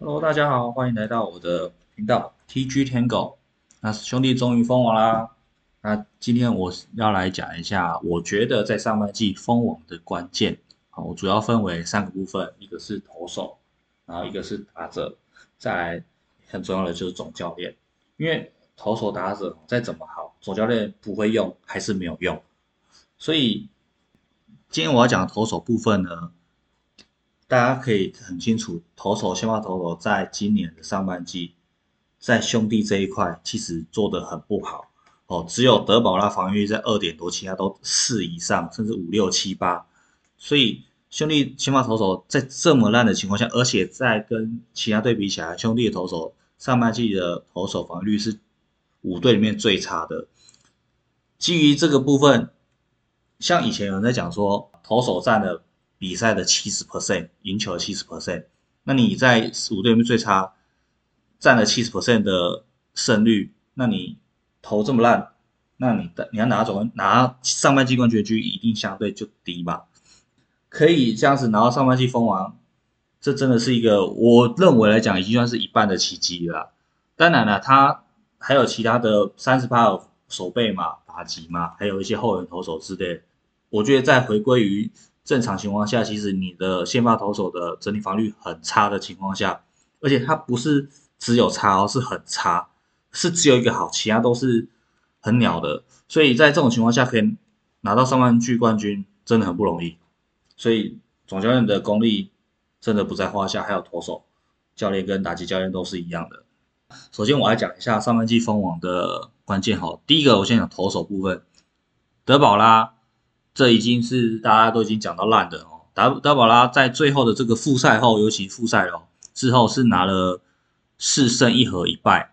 Hello，大家好，欢迎来到我的频道 TG Tango。那兄弟终于封王啦！那今天我要来讲一下，我觉得在上半季封王的关键。好，我主要分为三个部分，一个是投手，然后一个是打者，再来很重要的就是总教练。因为投手、打者再怎么好，总教练不会用还是没有用。所以今天我要讲的投手部分呢？大家可以很清楚，投手先发投手在今年的上半季，在兄弟这一块其实做的很不好哦，只有德保拉防御在二点多，其他都四以上，甚至五六七八。所以兄弟先发投手在这么烂的情况下，而且在跟其他队比起来，兄弟的投手上半季的投手防御率是五队里面最差的。基于这个部分，像以前有人在讲说，投手占的。比赛的七十 percent 赢球的七十 percent，那你在五队里面最差，占了七十 percent 的胜率，那你投这么烂，那你的你要拿总拿上半季冠军，一定相对就低吧？可以这样子拿到上半季封王，这真的是一个我认为来讲已经算是一半的奇迹了。当然了，他还有其他的三十八手背嘛、打击嘛，还有一些后援投手之类，我觉得在回归于。正常情况下，其实你的先发投手的整体防御很差的情况下，而且它不是只有差哦，是很差，是只有一个好，其他都是很鸟的。所以在这种情况下，可以拿到上半季冠军，真的很不容易。所以总教练的功力真的不在话下，还有投手教练跟打击教练都是一样的。首先，我来讲一下上半季封王的关键哈。第一个，我先讲投手部分，德保拉。这已经是大家都已经讲到烂的哦。达达宝拉在最后的这个复赛后，尤其复赛哦之后是拿了四胜一和一败，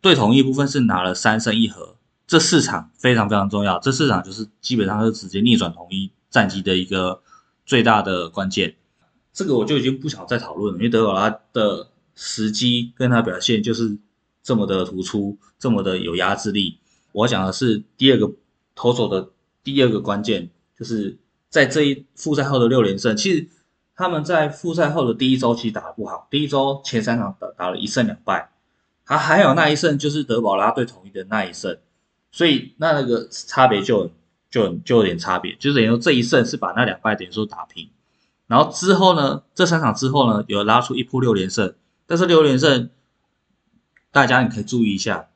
对同一部分是拿了三胜一和。这四场非常非常重要，这四场就是基本上是直接逆转统一战绩的一个最大的关键。这个我就已经不想再讨论了，因为德保拉的时机跟他表现就是这么的突出，这么的有压制力。我讲的是第二个投手的。第二个关键就是在这一复赛后的六连胜，其实他们在复赛后的第一周其实打得不好，第一周前三场打打了一胜两败，还还有那一胜就是德保拉对统一的那一胜，所以那那个差别就就就有点差别，就是等于说这一胜是把那两败等于说打平，然后之后呢，这三场之后呢，有拉出一波六连胜，但是六连胜大家你可以注意一下，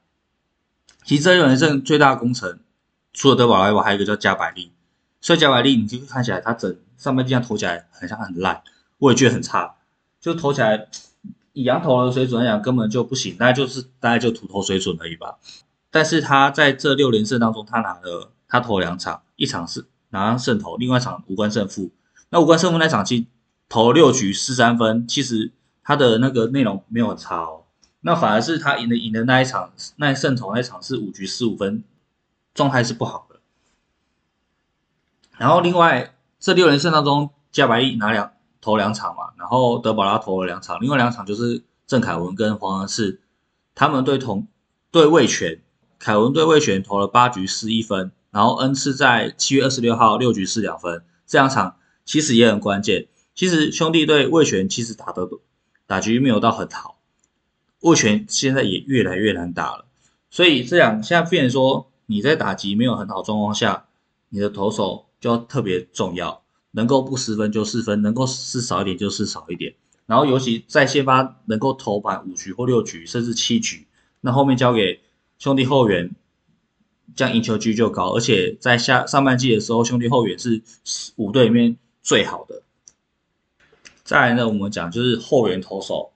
其实这六连胜最大的功臣。除了德保拉以外，还有一个叫加百利。所以加百利，你就看起来他整上半季投起来很像很烂，我也觉得很差。就投起来以羊头的水准来讲，根本就不行，大概就是大概就土头水准而已吧。但是他在这六连胜当中，他拿了他投两场，一场是拿胜投，另外一场无关胜负。那无关胜负那场其实投六局四三分，其实他的那个内容没有差哦。那反而是他赢的赢的那一场，那胜投那一场是五局四五分。状态是不好的，然后另外这六连胜当中，加百利拿两投两场嘛，然后德保拉投了两场，另外两场就是郑凯文跟黄恩赐他们对同对魏权，凯文对魏权投了八局失一分，然后恩赐在七月二十六号六局失两分，这两场其实也很关键。其实兄弟对魏权其实打的打局没有到很好，魏权现在也越来越难打了，所以这样现在变成说。你在打击没有很好状况下，你的投手就要特别重要，能够不失分就失分，能够失少一点就失少一点。然后尤其在先发能够投满五局或六局，甚至七局，那后面交给兄弟后援，这样赢球率就高。而且在下上半季的时候，兄弟后援是五队里面最好的。再来呢，我们讲就是后援投手，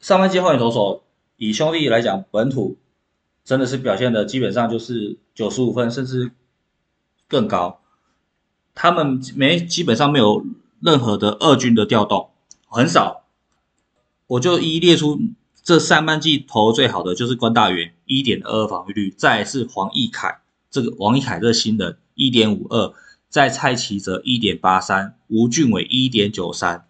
上半季后援投手以兄弟来讲，本土。真的是表现的基本上就是九十五分，甚至更高。他们没基本上没有任何的二军的调动，很少。我就一一列出这上半季投最好的就是关大元一点二二防御率，再是黄义凯这个王义凯这个新人一点五二，在蔡奇哲一点八三，吴俊伟一点九三。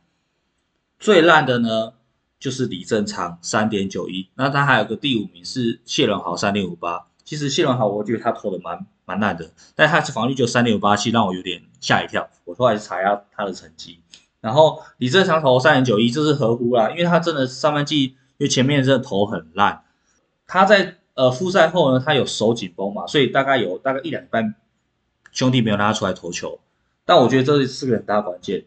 最烂的呢？就是李正昌三点九一，那他还有个第五名是谢伦豪三点五八。其实谢伦豪我觉得他投的蛮蛮烂的，但他是防御就三点五八七，让我有点吓一跳。我后来查一下他的成绩，然后李正昌投三点九一，这是合乎啦，因为他真的上半季因为前面真的投很烂，他在呃复赛后呢，他有手紧绷嘛，所以大概有大概一两半兄弟没有拉出来投球，但我觉得这是个很大关键，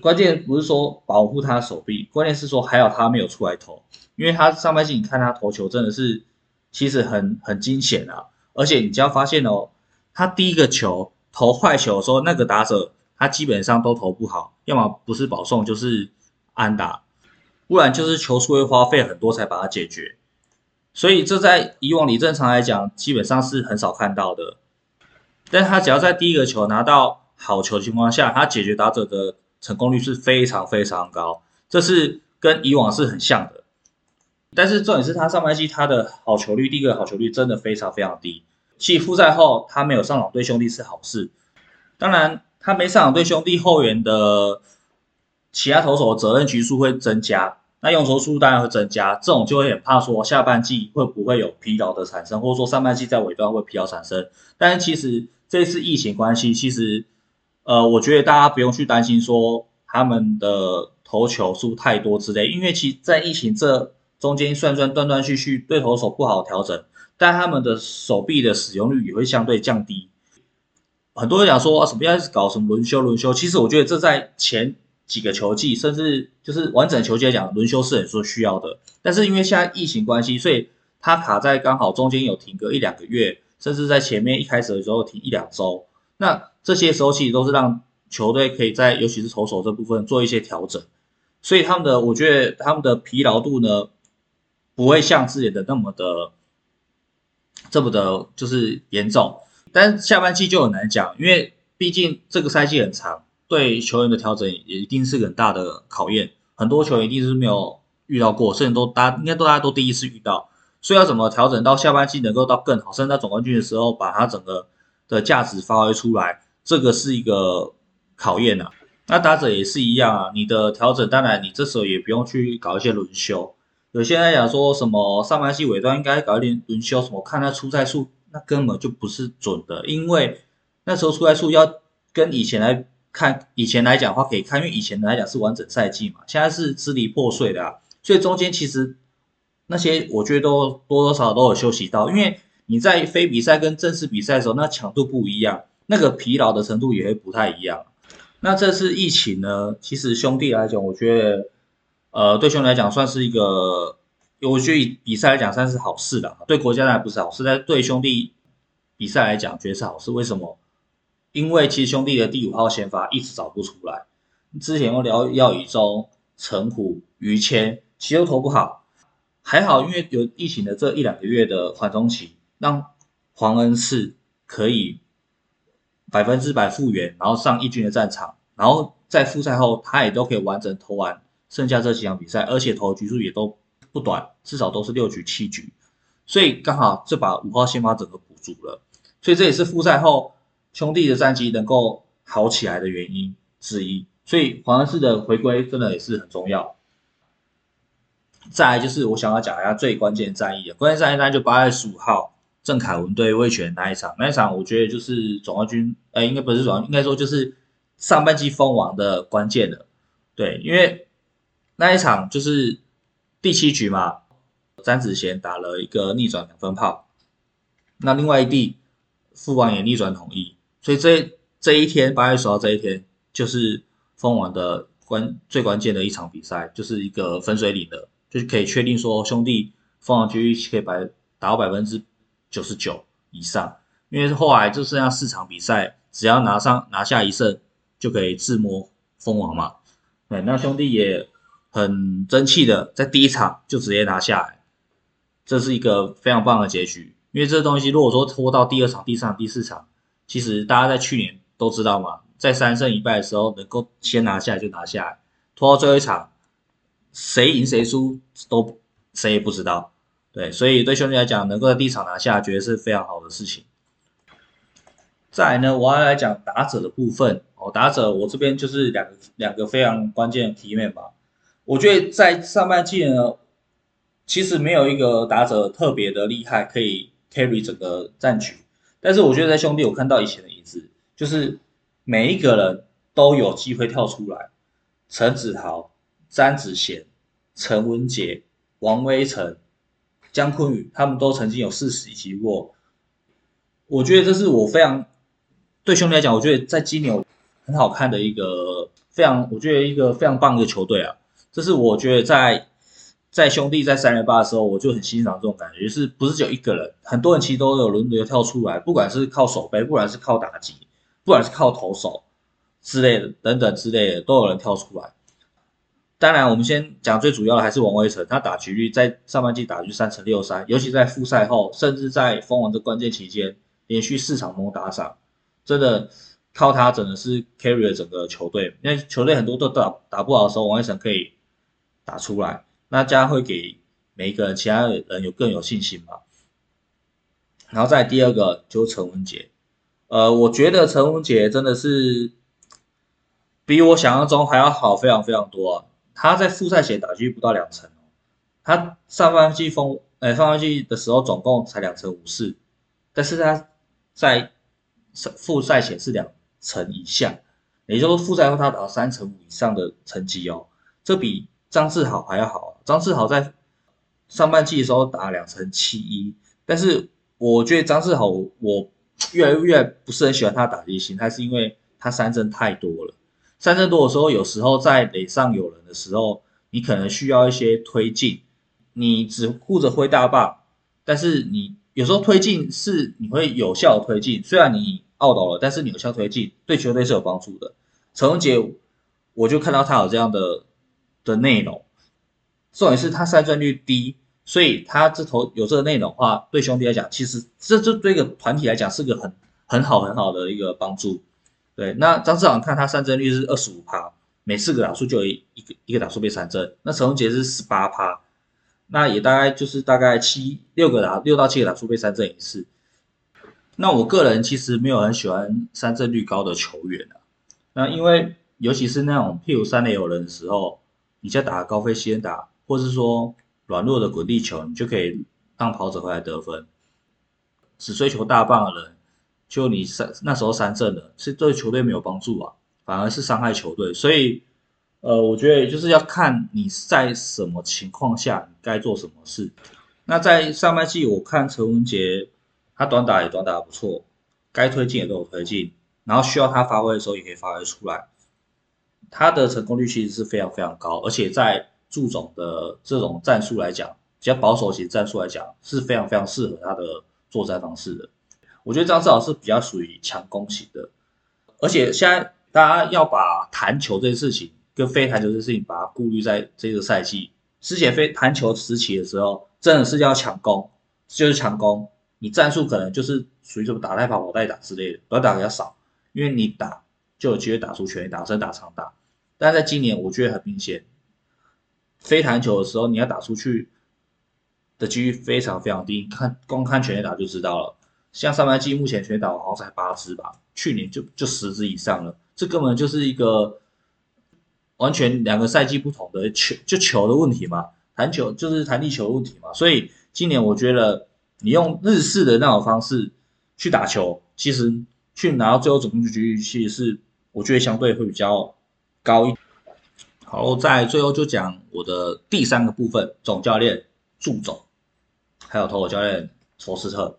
关键不是说保护他的手臂，关键是说还有他没有出来投，因为他上半季你看他投球真的是其实很很惊险啊，而且你只要发现哦，他第一个球投坏球的时候，那个打者。他基本上都投不好，要么不是保送就是安打，不然就是球数会花费很多才把它解决。所以这在以往李正常来讲，基本上是很少看到的。但他只要在第一个球拿到好球情况下，他解决打者的成功率是非常非常高，这是跟以往是很像的。但是重点是他上半季他的好球率，第一个好球率真的非常非常低。其复赛后他没有上场对兄弟是好事，当然。他没上场，对兄弟后援的其他投手的责任局数会增加，那用球数当然会增加，这种就会很怕说下半季会不会有疲劳的产生，或者说上半季在尾段会疲劳产生。但是其实这次疫情关系，其实呃，我觉得大家不用去担心说他们的投球数太多之类，因为其在疫情这中间算算断断续续，对投手不好调整，但他们的手臂的使用率也会相对降低。很多人讲说什么要搞什么轮休轮休，其实我觉得这在前几个球季，甚至就是完整球季来讲，轮休是很说需要的。但是因为现在疫情关系，所以它卡在刚好中间有停个一两个月，甚至在前面一开始的时候停一两周。那这些时候其实都是让球队可以在尤其是投手这部分做一些调整，所以他们的我觉得他们的疲劳度呢，不会像之前的那么的这么的，就是严重。但下半季就很难讲，因为毕竟这个赛季很长，对球员的调整也一定是很大的考验。很多球员一定是没有遇到过，甚至都大应该都大家都第一次遇到，所以要怎么调整到下半季能够到更好，甚至在总冠军的时候把它整个的价值发挥出来，这个是一个考验呐。那打者也是一样啊，你的调整当然你这时候也不用去搞一些轮休，有些人讲说什么上半季尾段应该搞一点轮休，什么看他出赛数。那根本就不是准的，因为那时候出来数要跟以前来看，以前来讲的话可以看，因为以前来讲是完整赛季嘛，现在是支离破碎的啊，所以中间其实那些我觉得都多多少少都有休息到，因为你在非比赛跟正式比赛的时候，那强度不一样，那个疲劳的程度也会不太一样。那这次疫情呢，其实兄弟来讲，我觉得呃对兄弟来讲算是一个。我觉得以比赛来讲算是好事的，对国家来不是好事，但对兄弟比赛来讲，绝对是好事。为什么？因为其实兄弟的第五号先发一直找不出来，之前又聊耀宇中、陈虎、于谦，其实都投不好。还好，因为有疫情的这一两个月的缓冲期，让黄恩赐可以百分之百复原，然后上一军的战场，然后在复赛后他也都可以完整投完剩下这几场比赛，而且投的局数也都。不短，至少都是六局七局，所以刚好这把五号先发整个补足了，所以这也是复赛后兄弟的战绩能够好起来的原因之一。所以黄恩赐的回归真的也是很重要。再来就是我想要讲一下最关键战役关键战役，那就八月十五号郑凯文对魏权那一场，那一场我觉得就是总冠军，呃，应该不是总，应该说就是上半季封王的关键的，对，因为那一场就是。第七局嘛，詹子贤打了一个逆转两分炮，那另外一地父王也逆转统一，所以这这一天八月十号这一天就是封王的关最关键的一场比赛，就是一个分水岭的，就是可以确定说兄弟封王局可以百达到百分之九十九以上，因为后来就剩下四场比赛，只要拿上拿下一胜就可以自摸封王嘛，对，那兄弟也。很争气的，在第一场就直接拿下来，这是一个非常棒的结局。因为这东西如果说拖到第二场、第三、第四场，其实大家在去年都知道嘛，在三胜一败的时候，能够先拿下来就拿下来，拖到最后一场，谁赢谁输都谁也不知道。对，所以对兄弟来讲，能够在第一场拿下，绝对是非常好的事情。再来呢，我要来讲打者的部分哦，打者我这边就是两个两个非常关键的题面吧。我觉得在上半季呢，其实没有一个打者特别的厉害，可以 carry 整个战局。但是我觉得在兄弟，我看到以前的影子，就是每一个人都有机会跳出来，陈子豪、詹子贤、陈文杰、王威成、姜坤宇，他们都曾经有四十级过。我觉得这是我非常对兄弟来讲，我觉得在金牛很好看的一个非常，我觉得一个非常棒的球队啊。这是我觉得在在兄弟在三连霸的时候，我就很欣赏这种感觉，是不是只有一个人，很多人其实都有轮流跳出来，不管是靠手背，不管是靠打击，不管是靠投手之类的等等之类的，都有人跳出来。当然，我们先讲最主要的还是王威成，他打局率在上半季打局三成六三，尤其在复赛后，甚至在封王的关键期间，连续四场猛打赏，真的靠他真的是 carry 了整个球队，因为球队很多都打打不好的时候，王威成可以。打出来，那这样会给每一个人、其他的人有更有信心嘛？然后再第二个就是陈文杰，呃，我觉得陈文杰真的是比我想象中还要好非常非常多啊！他在复赛前打击不到两成哦，他上半季封，呃，上半季的时候总共才两成五四，但是他在复赛前是两成以下，也就是复赛后他打三成五以上的成绩哦，这比。张志豪还要好，张志豪在上半季的时候打两成七一，但是我觉得张志豪我越来越不是很喜欢他打击型，他是因为他三振太多了，三振多的时候，有时候在垒上有人的时候，你可能需要一些推进，你只顾着挥大棒，但是你有时候推进是你会有效推进，虽然你懊恼了，但是你有效推进对球队是有帮助的。陈文杰，我就看到他有这样的。的内容，重点是他三振率低，所以他这头有这个内容的话，对兄弟来讲，其实这这对一个团体来讲是个很很好很好的一个帮助。对，那张志昂看他三振率是二十五趴，每四个打数就有一个一个打数被三振，那陈宏杰是十八趴，那也大概就是大概七六个打六到七个打数被三振一次。那我个人其实没有很喜欢三振率高的球员啊，那因为尤其是那种譬如三垒有人的时候。你在打高飞先打，或是说软弱的滚地球，你就可以让跑者回来得分。只追求大棒的人，就你三那时候三振了，是对球队没有帮助啊，反而是伤害球队。所以，呃，我觉得就是要看你在什么情况下你该做什么事。那在上半季，我看陈文杰他短打也短打不错，该推进也都有推进，然后需要他发挥的时候也可以发挥出来。他的成功率其实是非常非常高，而且在祝总的这种战术来讲，比较保守型战术来讲，是非常非常适合他的作战方式的。我觉得张志豪是比较属于强攻型的，而且现在大家要把弹球这件事情跟非弹球这件事情，把它顾虑在这个赛季。之前非弹球时期的时候，真的是要强攻，就是强攻，你战术可能就是属于什么打带跑、跑带打之类的，短打比较少，因为你打就有机会打出全垒打，甚至打长打。但在今年，我觉得很明显，非弹球的时候，你要打出去的几率非常非常低。看光看全垒打就知道了。像上半季目前全垒打好像才八支吧，去年就就十支以上了。这根本就是一个完全两个赛季不同的球，就球的问题嘛。弹球就是弹力球的问题嘛。所以今年我觉得你用日式的那种方式去打球，其实去拿到最后总分局，其实是我觉得相对会比较。高一，好，在最后就讲我的第三个部分，总教练祝总，还有投手教练罗斯特。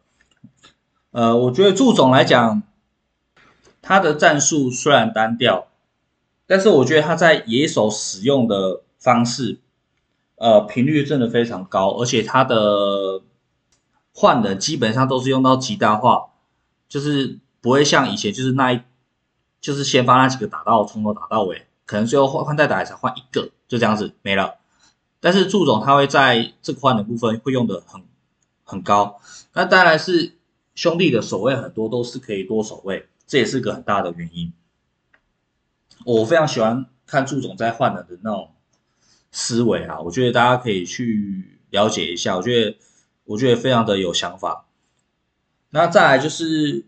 呃，我觉得祝总来讲，他的战术虽然单调，但是我觉得他在野手使用的方式，呃，频率真的非常高，而且他的换人基本上都是用到极大化，就是不会像以前就是那一，就是先发那几个打到从头打到尾。可能最后换换代打才换一个，就这样子没了。但是祝总他会在这个换的部分会用的很很高。那当然是兄弟的守卫很多都是可以多守卫，这也是个很大的原因。我非常喜欢看祝总在换人的那种思维啊，我觉得大家可以去了解一下。我觉得我觉得非常的有想法。那再来就是，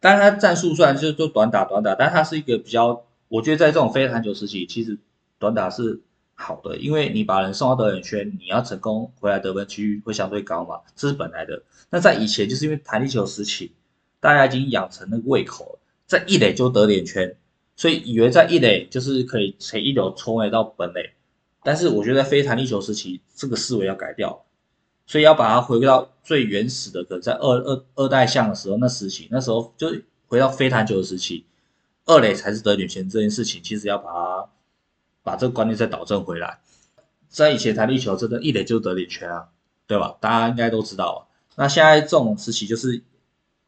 当然他战术虽然就是做短打短打，但他是一个比较。我觉得在这种非弹球时期，其实短打是好的，因为你把人送到得点圈，你要成功回来得分几率会相对高嘛，这是本来的。那在以前，就是因为弹力球时期，大家已经养成那个胃口了，在一垒就得点圈，所以以为在一垒就是可以从一垒冲垒到本垒，但是我觉得在非弹力球时期，这个思维要改掉，所以要把它回归到最原始的，可能在二二二代象的时候那时期，那时候就回到非弹球的时期，二垒才是得点权这件事情，其实要把它把这个观念再导正回来。在以前弹力球真的，一垒就得点权啊，对吧？大家应该都知道。那现在这种时期就是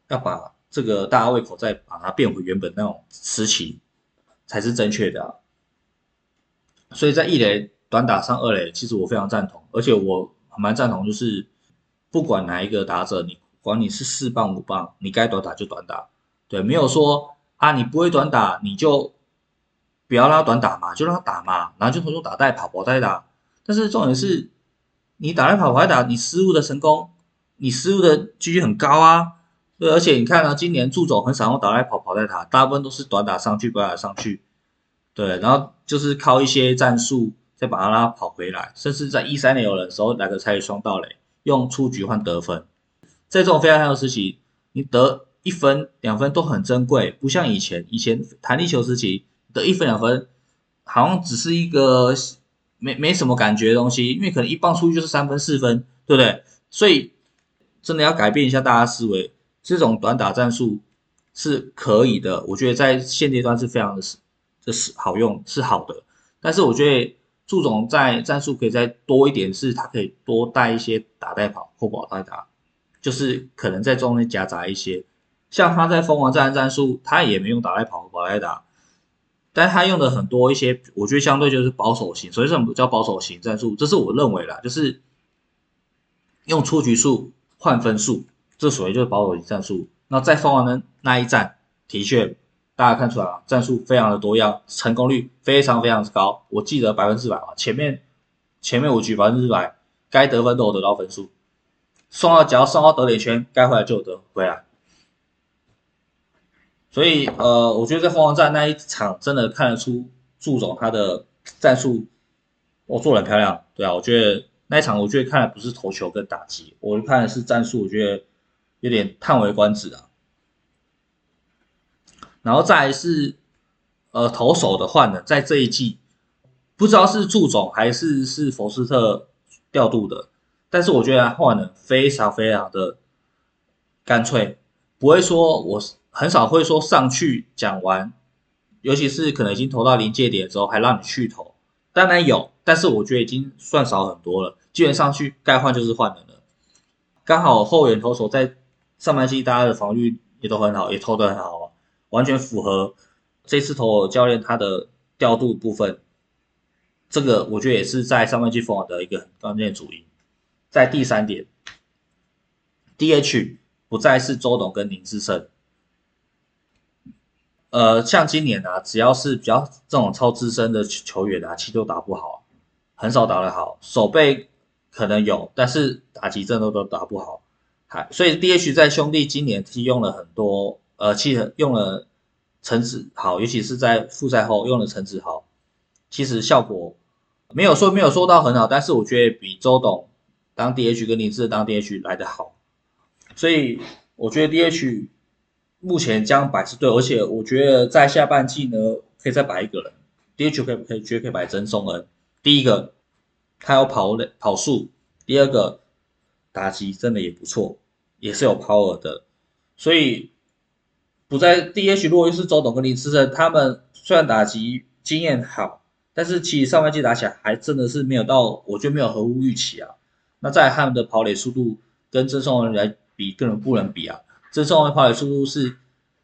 要把这个大家胃口再把它变回原本那种时期。才是正确的啊！所以在一垒短打上二垒，其实我非常赞同，而且我蛮赞同，就是不管哪一个打者，你管你是四棒五棒，你该短打就短打，对，没有说啊你不会短打，你就不要让他短打嘛，就让他打嘛，然后就从中打带跑跑带打。但是重点是，你打带跑跑带打，你失误的成功，你失误的几率很高啊。对，而且你看啊，今年祝总很少用打来跑跑带打，大部分都是短打上去，短打上去。对，然后就是靠一些战术再把他拉跑回来，甚至在一三年有人时候来个拆双道垒，用出局换得分。在这种非常强的时期，你得一分两分都很珍贵，不像以前，以前弹力球时期得一分两分，好像只是一个没没什么感觉的东西，因为可能一棒出去就是三分四分，对不对？所以真的要改变一下大家思维。这种短打战术是可以的，我觉得在现阶段是非常的是，这是好用是好的。但是我觉得祝总在战术可以再多一点，是他可以多带一些打带跑或跑带打，就是可能在中间夹杂一些。像他在蜂王战战术，他也没用打带跑跑带打，但他用的很多一些，我觉得相对就是保守型。所以什么叫保守型战术？这是我认为啦，就是用出局数换分数。这属于就是保守型战术。那在凤凰的那一战，的确大家看出来了，战术非常的多样，成功率非常非常之高。我记得百分之百嘛，前面前面五局百分之百，该得分都有得到分数。送到只要送到得点圈，该回来就得回来。所以呃，我觉得在凤凰战那一场真的看得出祝总他的战术，我做的很漂亮。对啊，我觉得那一场我觉得看的不是投球跟打击，我看的是战术，我觉得。有点叹为观止啊，然后再是呃投手的换呢，在这一季不知道是祝总还是是佛斯特调度的，但是我觉得他换的非常非常的干脆，不会说我是很少会说上去讲完，尤其是可能已经投到临界点之后还让你去投，当然有，但是我觉得已经算少很多了，基本上去该换就是换人了，刚好后援投手在。上半期大家的防御也都很好，也投得很好，完全符合这次投教练他的调度部分。这个我觉得也是在上半季封王的一个关键主因。在第三点，DH 不再是周董跟林志胜。呃，像今年啊，只要是比较这种超资深的球员啊，其实都打不好，很少打得好。手背可能有，但是打击阵都都打不好。还所以 DH 在兄弟今年是用了很多，呃，其实用了陈子豪，尤其是在复赛后用了陈子豪，其实效果没有说没有说到很好，但是我觉得比周董当 DH 跟林志当 DH 来的好，所以我觉得 DH 目前这样摆是对，而且我觉得在下半季呢可以再摆一个人，DH 可以可以绝对可以摆曾松恩，第一个他有跑垒跑速，第二个打击真的也不错。也是有 power 的，所以不在 DH。如果又是周董跟林志胜，他们虽然打击经验好，但是其实上半季打起来还真的是没有到，我觉得没有合乎预期啊。那在他们的跑垒速度跟郑松恩来比，根本不能比啊。郑松文跑垒速度是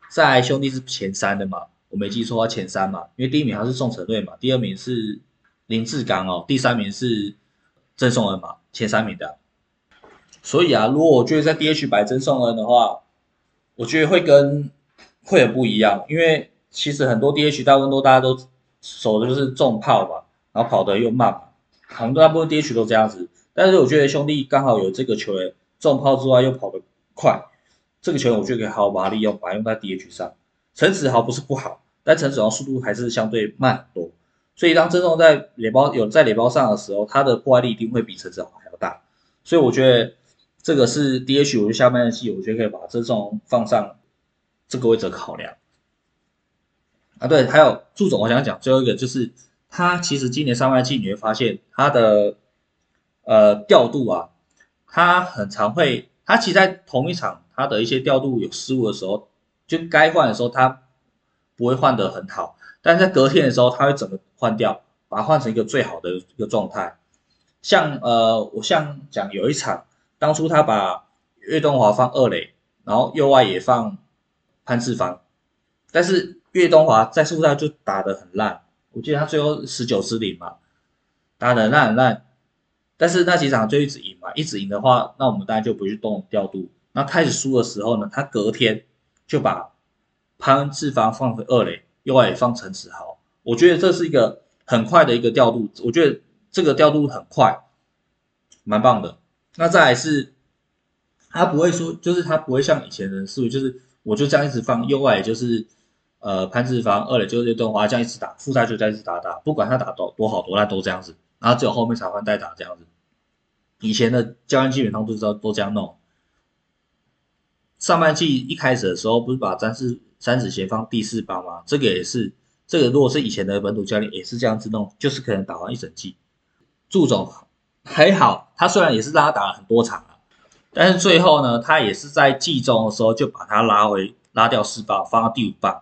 在兄弟是前三的嘛，我没记错，前三嘛，因为第一名他是宋承瑞嘛，第二名是林志刚哦，第三名是郑颂恩嘛，前三名的。所以啊，如果我觉得在 DH 摆曾颂恩的话，我觉得会跟会很不一样，因为其实很多 DH 大部分都大家都守的就是重炮嘛，然后跑得又慢嘛，很多大部分 DH 都这样子。但是我觉得兄弟刚好有这个球员重炮之外又跑得快，这个球员我觉得可以好好把它利用，把它用在 DH 上。陈子豪不是不好，但陈子豪速度还是相对慢很多，所以当真正在垒包有在垒包上的时候，他的破坏力一定会比陈子豪还要大。所以我觉得。这个是 DH，我觉得下半季我觉得可以把这种放上这个位置考量。啊，对，还有祝总，我想讲最后一个就是他其实今年上半季你会发现他的呃调度啊，他很常会，他其实在同一场他的一些调度有失误的时候，就该换的时候他不会换得很好，但在隔天的时候他会怎么换掉，把它换成一个最好的一个状态。像呃，我像讲有一场，当初他把岳东华放二垒，然后右外也放潘志芳，但是岳东华在速赛就打得很烂，我记得他最后十九失零嘛，打得烂很烂，但是那几场就一直赢嘛，一直赢的话，那我们当然就不去动调度。那开始输的时候呢，他隔天就把潘志芳放回二垒，右外也放陈子豪，我觉得这是一个很快的一个调度，我觉得。这个调度很快，蛮棒的。那再来是，他不会说，就是他不会像以前的思维，就是我就这样一直放右外，就是呃潘志芳，二垒就是叶东华这样一直打，复赛就这样一直打打，不管他打多多好多烂都这样子，然后只有后面才换代打这样子。以前的教练基本上都知道都这样弄。上半季一开始的时候，不是把詹士詹子贤放第四棒吗？这个也是，这个如果是以前的本土教练也是这样子弄，就是可能打完一整季。祝总还好，他虽然也是让他打了很多场啊，但是最后呢，他也是在季中的时候就把他拉回拉掉四棒，放到第五棒，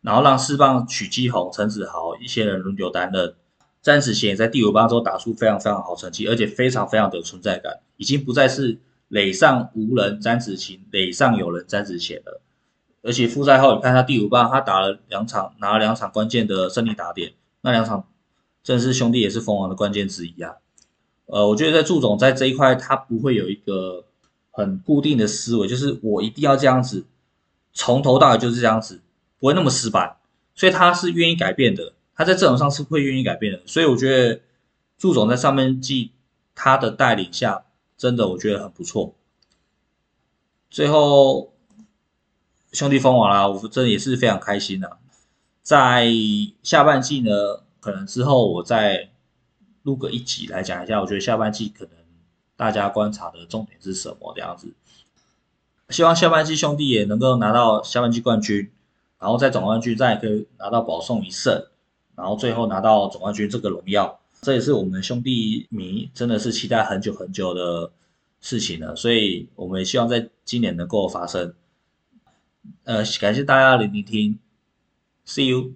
然后让四棒许基宏、陈子豪一些人轮流担任。詹子贤也在第五棒之后打出非常非常好成绩，而且非常非常的有存在感，已经不再是垒上无人詹子晴，垒上有人詹子贤了。而且复赛后，你看他第五棒，他打了两场，拿了两场关键的胜利打点，那两场。正是兄弟也是蜂王的关键之一啊，呃，我觉得在祝总在这一块，他不会有一个很固定的思维，就是我一定要这样子，从头到尾就是这样子，不会那么死板，所以他是愿意改变的，他在阵容上是会愿意改变的，所以我觉得祝总在上面季他的带领下，真的我觉得很不错。最后兄弟封王啦，我真的也是非常开心的，在下半季呢。可能之后我再录个一集来讲一下，我觉得下半季可能大家观察的重点是什么这样子。希望下半季兄弟也能够拿到下半季冠军，然后在总冠军再可以拿到保送一胜，然后最后拿到总冠军这个荣耀，这也是我们兄弟迷真的是期待很久很久的事情了。所以我们也希望在今年能够发生。呃，感谢大家的聆听，See you。